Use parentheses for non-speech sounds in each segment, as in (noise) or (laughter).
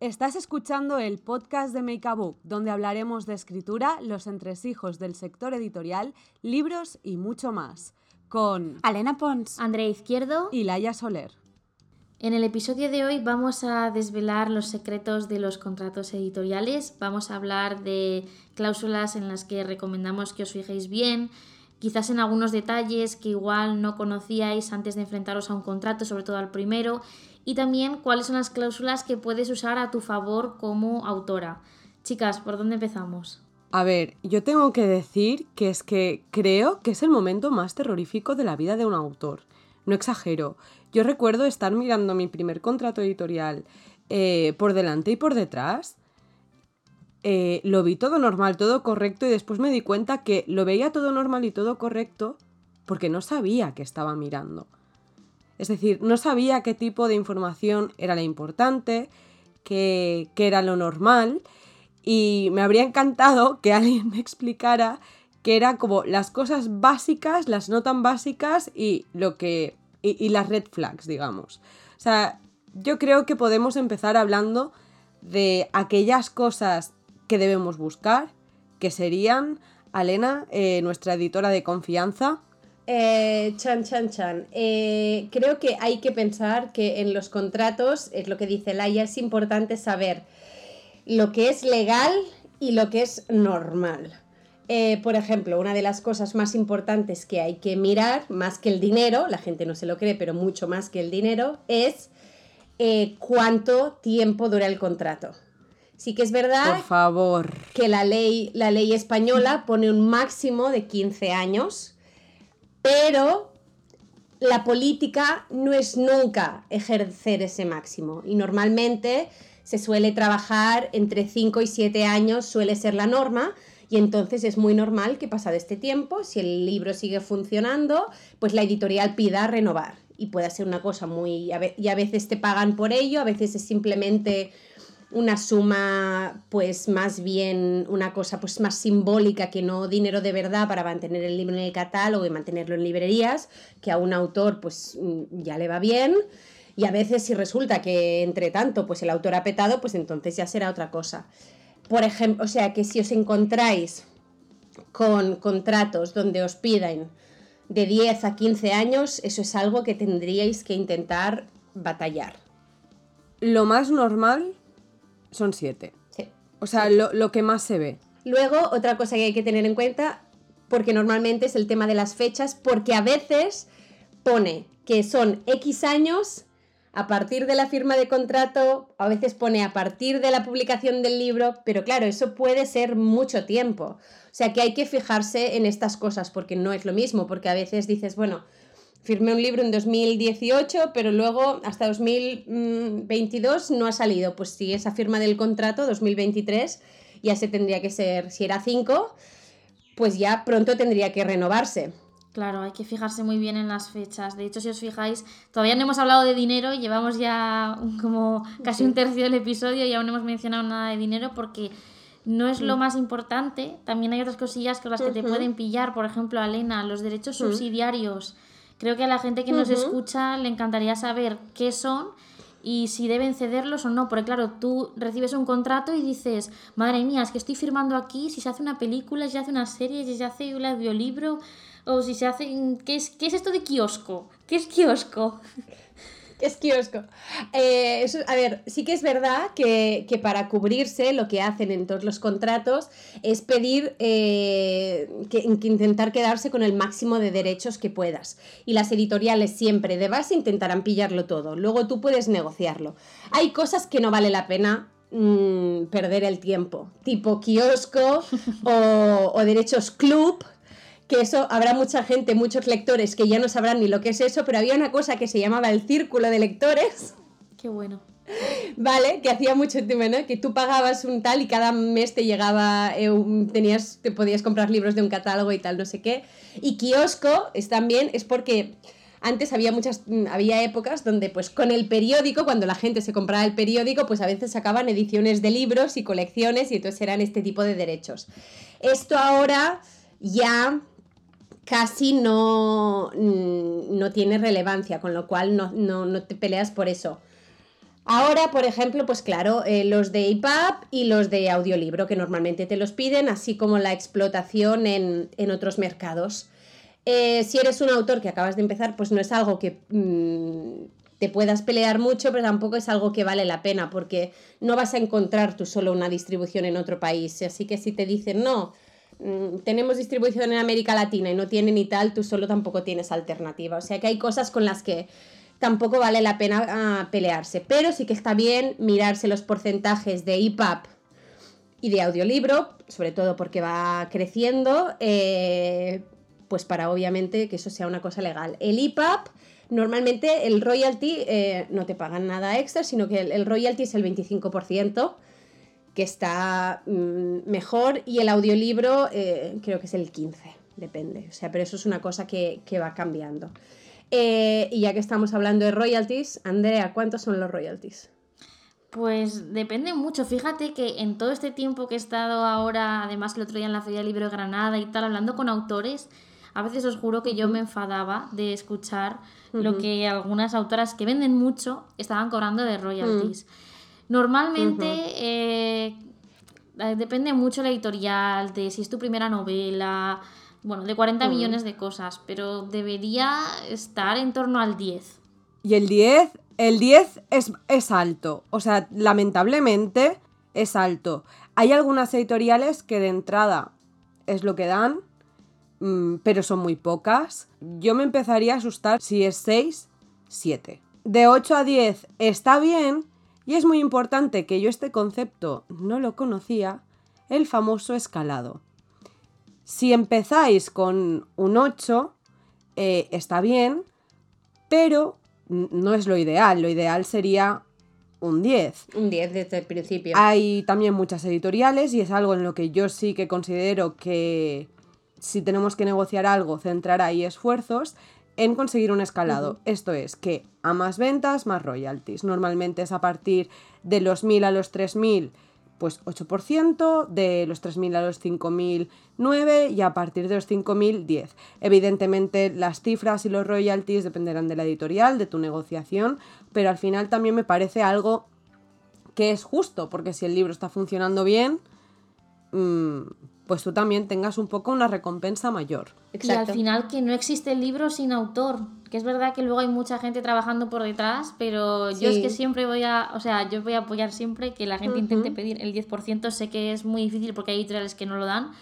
Estás escuchando el podcast de Make a Book, donde hablaremos de escritura, los entresijos del sector editorial, libros y mucho más. Con Alena Pons, Andrea Izquierdo y Laia Soler. En el episodio de hoy vamos a desvelar los secretos de los contratos editoriales, vamos a hablar de cláusulas en las que recomendamos que os fijéis bien, quizás en algunos detalles que igual no conocíais antes de enfrentaros a un contrato, sobre todo al primero, y también cuáles son las cláusulas que puedes usar a tu favor como autora. Chicas, ¿por dónde empezamos? A ver, yo tengo que decir que es que creo que es el momento más terrorífico de la vida de un autor. No exagero. Yo recuerdo estar mirando mi primer contrato editorial eh, por delante y por detrás. Eh, lo vi todo normal, todo correcto y después me di cuenta que lo veía todo normal y todo correcto porque no sabía que estaba mirando. Es decir, no sabía qué tipo de información era la importante, qué, era lo normal y me habría encantado (laughs) que alguien me explicara que era como las cosas básicas, las no tan básicas y lo que y, las red flags, digamos. O sea, yo creo que podemos empezar hablando de aquellas cosas que debemos buscar, que serían, Alena, eh, nuestra editora de confianza. Eh, chan, chan, chan. Eh, creo que hay que pensar que en los contratos, es lo que dice Laia, es importante saber lo que es legal y lo que es normal. Eh, por ejemplo, una de las cosas más importantes que hay que mirar, más que el dinero, la gente no se lo cree, pero mucho más que el dinero, es cuánto tiempo dura el contrato. Sí que es verdad por favor. que la ley, la ley española pone un máximo de 15 años, pero la política no es nunca ejercer ese máximo y normalmente se suele trabajar entre 5 y 7 años, suele ser la norma, y entonces es muy normal que pasado este tiempo, si el libro sigue funcionando, pues la editorial pida renovar. Y puede ser una cosa muy... Y a veces te pagan por ello, a veces es simplemente una suma pues más bien una cosa pues más simbólica que no dinero de verdad para mantener el libro en el catálogo y mantenerlo en librerías, que a un autor pues mm, ya le va bien. Y a veces si resulta que entre tanto pues el autor ha petado, pues entonces ya será otra cosa. Por ejemplo, o sea que si os encontráis con contratos donde os piden de 10 a 15 años, eso es algo que tendríais que intentar batallar. Lo más normal son 7. Sí. O sea, lo, lo que más se ve. Luego, otra cosa que hay que tener en cuenta, porque normalmente es el tema de las fechas, porque a veces pone que son X años a partir de la firma de contrato, a veces pone a partir de la publicación del libro, pero claro, eso puede ser mucho tiempo. O sea que hay que fijarse en estas cosas porque no es lo mismo, porque a veces dices, bueno, firmé un libro en 2018, pero luego hasta 2022 no ha salido. Pues si esa firma del contrato, 2023, ya se tendría que ser, si era 5, pues ya pronto tendría que renovarse. Claro, hay que fijarse muy bien en las fechas. De hecho, si os fijáis, todavía no hemos hablado de dinero, llevamos ya como casi un tercio del episodio y aún no hemos mencionado nada de dinero porque no es lo más importante. También hay otras cosillas con las que te pueden pillar, por ejemplo, Elena, los derechos subsidiarios. Creo que a la gente que nos escucha le encantaría saber qué son y si deben cederlos o no, porque claro, tú recibes un contrato y dices, madre mía, es que estoy firmando aquí, si se hace una película, si se hace una serie, si se hace un audiolibro, o si se hacen... ¿Qué es, qué es esto de kiosco? ¿Qué es kiosco? ¿Qué (laughs) es kiosco? Eh, a ver, sí que es verdad que, para cubrirse lo que hacen en todos los contratos es pedir eh, que, intentar quedarse con el máximo de derechos que puedas. Y las editoriales siempre de base intentarán pillarlo todo. Luego tú puedes negociarlo. Hay cosas que no vale la pena mm, perder el tiempo, tipo kiosco (laughs) o, o derechos club que eso habrá mucha gente, muchos lectores que ya no sabrán ni lo que es eso, pero había una cosa que se llamaba el círculo de lectores. Qué bueno. Vale, que hacía mucho tiempo, ¿no? Que tú pagabas un tal y cada mes te llegaba, eh, tenías, te podías comprar libros de un catálogo y tal, no sé qué. Y kiosco es también, es porque antes había muchas, mm, había épocas donde pues con el periódico, cuando la gente se compraba el periódico, pues a veces sacaban ediciones de libros y colecciones y entonces eran este tipo de derechos. Esto ahora ya casi no, mm, no tiene relevancia, con lo cual no, te peleas por eso. Ahora, por ejemplo, pues claro, eh, los de EPUB y los de audiolibro, que normalmente te los piden, así como la explotación en, en otros mercados. Eh, si eres un autor que acabas de empezar, pues no es algo que mm, te puedas pelear mucho, pero tampoco es algo que vale la pena, porque no vas a encontrar tú solo una distribución en otro país. Así que si te dicen, no, mm, tenemos distribución en América Latina y no tienen y tal, tú solo tampoco tienes alternativa. O sea que hay cosas con las que tampoco vale la pena ah, pelearse. Pero sí que está bien mirarse los porcentajes de EPUB y de audiolibro, sobre todo porque va creciendo, eh, pues para obviamente que eso sea una cosa legal. El EPUB Normalmente el royalty eh, no te pagan nada extra, sino que el, royalty es el 25%, que está mm, mejor, y el audiolibro eh, creo que es el 15%, depende. O sea, pero eso es una cosa que, va cambiando. Eh, y ya que estamos hablando de royalties, Andrea, ¿cuántos son los royalties? Pues depende mucho. Fíjate que en todo este tiempo que he estado ahora, además el otro día en la Feria del Libro de Granada y tal, hablando con autores, a veces os juro que yo me enfadaba de escuchar lo que algunas autoras que venden mucho estaban cobrando de royalties. Mm. Normalmente eh, eh, depende mucho la editorial, de si es tu primera novela, bueno, de 40 mm. millones de cosas, pero debería estar en torno al 10. Y el 10, el 10 es, es alto, o sea, lamentablemente es alto. Hay algunas editoriales que de entrada es lo que dan, Mm, pero son muy pocas. Yo me empezaría a asustar si es 6, 7. De 8 a 10 está bien y es muy importante que yo este concepto no lo conocía, el famoso escalado. Si empezáis con un 8, eh, está bien, pero no es lo ideal. Lo ideal sería un 10. Un 10 desde el principio. Hay también muchas editoriales y es algo en lo que yo sí que considero que si tenemos que negociar algo, centrar ahí esfuerzos en conseguir un escalado. Esto es que a más ventas, más royalties. Normalmente es a partir de los 1000 a los 3000, pues 8%, de los 3000 a los 5000, 9 y a partir de los 5000, 10. Evidentemente las cifras y los royalties dependerán de la editorial, de tu negociación, pero al final también me parece algo que es justo, porque si el libro está funcionando bien, mmm, pues tú también tengas un poco una recompensa mayor. Y al final que no existe el libro sin autor, que es verdad que luego hay mucha gente trabajando por detrás, pero yo es que siempre voy a, o sea, yo voy a apoyar siempre que la gente intente pedir el 10%, sé que es muy difícil porque hay editoriales que no lo dan,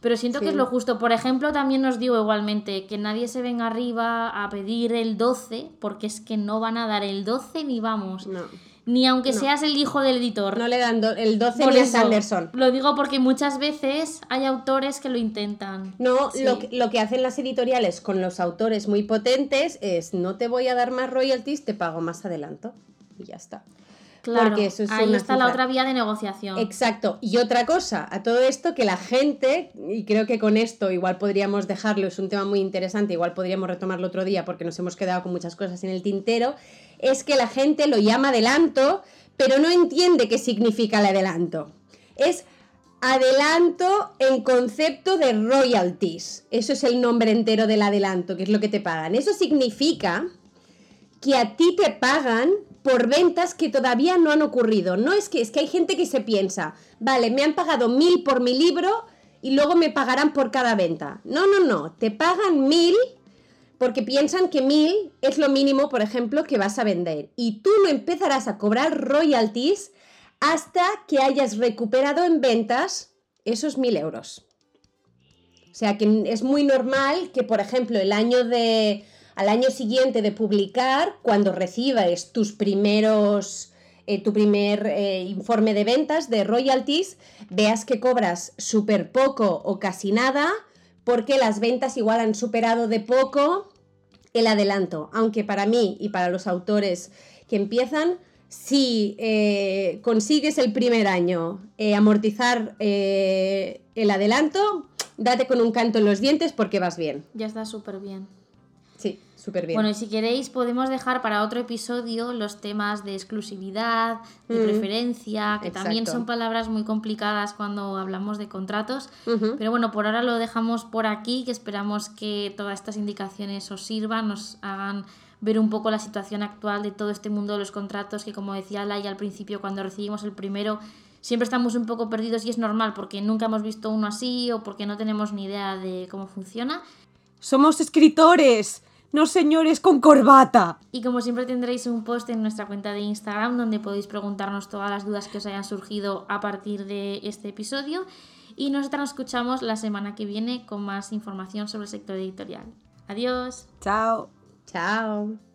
pero siento que es lo justo. Por ejemplo, también os digo igualmente que nadie se venga arriba a pedir el 12, porque es que no van a dar el 12 ni vamos. No ni aunque seas el hijo del editor. No le dan el 12 ni a Sanderson. Lo digo porque muchas veces hay autores que lo intentan. No, lo, lo, que hacen las editoriales con los autores muy potentes es no te voy a dar más royalties, te pago más adelanto. Y ya está. Claro, eso ahí está la otra vía de negociación. Exacto. Y otra cosa, a todo esto que la gente, y creo que con esto igual podríamos dejarlo, es un tema muy interesante, igual podríamos retomarlo otro día porque nos hemos quedado con muchas cosas en el tintero, es que la gente lo llama adelanto, pero no entiende qué significa el adelanto. Es adelanto en concepto de royalties. Eso es el nombre entero del adelanto, que es lo que te pagan. Eso significa que a ti te pagan por ventas que todavía no han ocurrido. No es que es que hay gente que se piensa, vale, me han pagado mil por mi libro y luego me pagarán por cada venta. No, no, no, te pagan mil porque piensan que mil es lo mínimo, por ejemplo, que vas a vender. Y tú no empezarás a cobrar royalties hasta que hayas recuperado en ventas esos mil euros. O sea que es muy normal que, por ejemplo, el año de. Al año siguiente de publicar, cuando recibas tus primeros. Eh, tu primer eh, informe de ventas de royalties, veas que cobras súper poco o casi nada porque las ventas igual han superado de poco el adelanto, aunque para mí y para los autores que empiezan, si eh, consigues el primer año eh, amortizar el adelanto, date con un canto en los dientes porque vas bien. Ya está súper bien. Bueno, y si queréis podemos dejar para otro episodio los temas de exclusividad, de mm, preferencia, que también son palabras muy complicadas cuando hablamos de contratos. Pero bueno, por ahora lo dejamos por aquí, que esperamos que todas estas indicaciones os sirvan, nos hagan ver un poco la situación actual de todo este mundo de los contratos, que como decía Laia al principio, cuando recibimos el primero, siempre estamos un poco perdidos y es normal porque nunca hemos visto uno así o porque no tenemos ni idea de cómo funciona. Somos escritores, no señores con corbata. Y como siempre tendréis un post en nuestra cuenta de Instagram donde podéis preguntarnos todas las dudas que os hayan surgido a partir de este episodio. Y nosotros nos escuchamos la semana que viene con más información sobre el sector editorial. Adiós. Chao. Chao.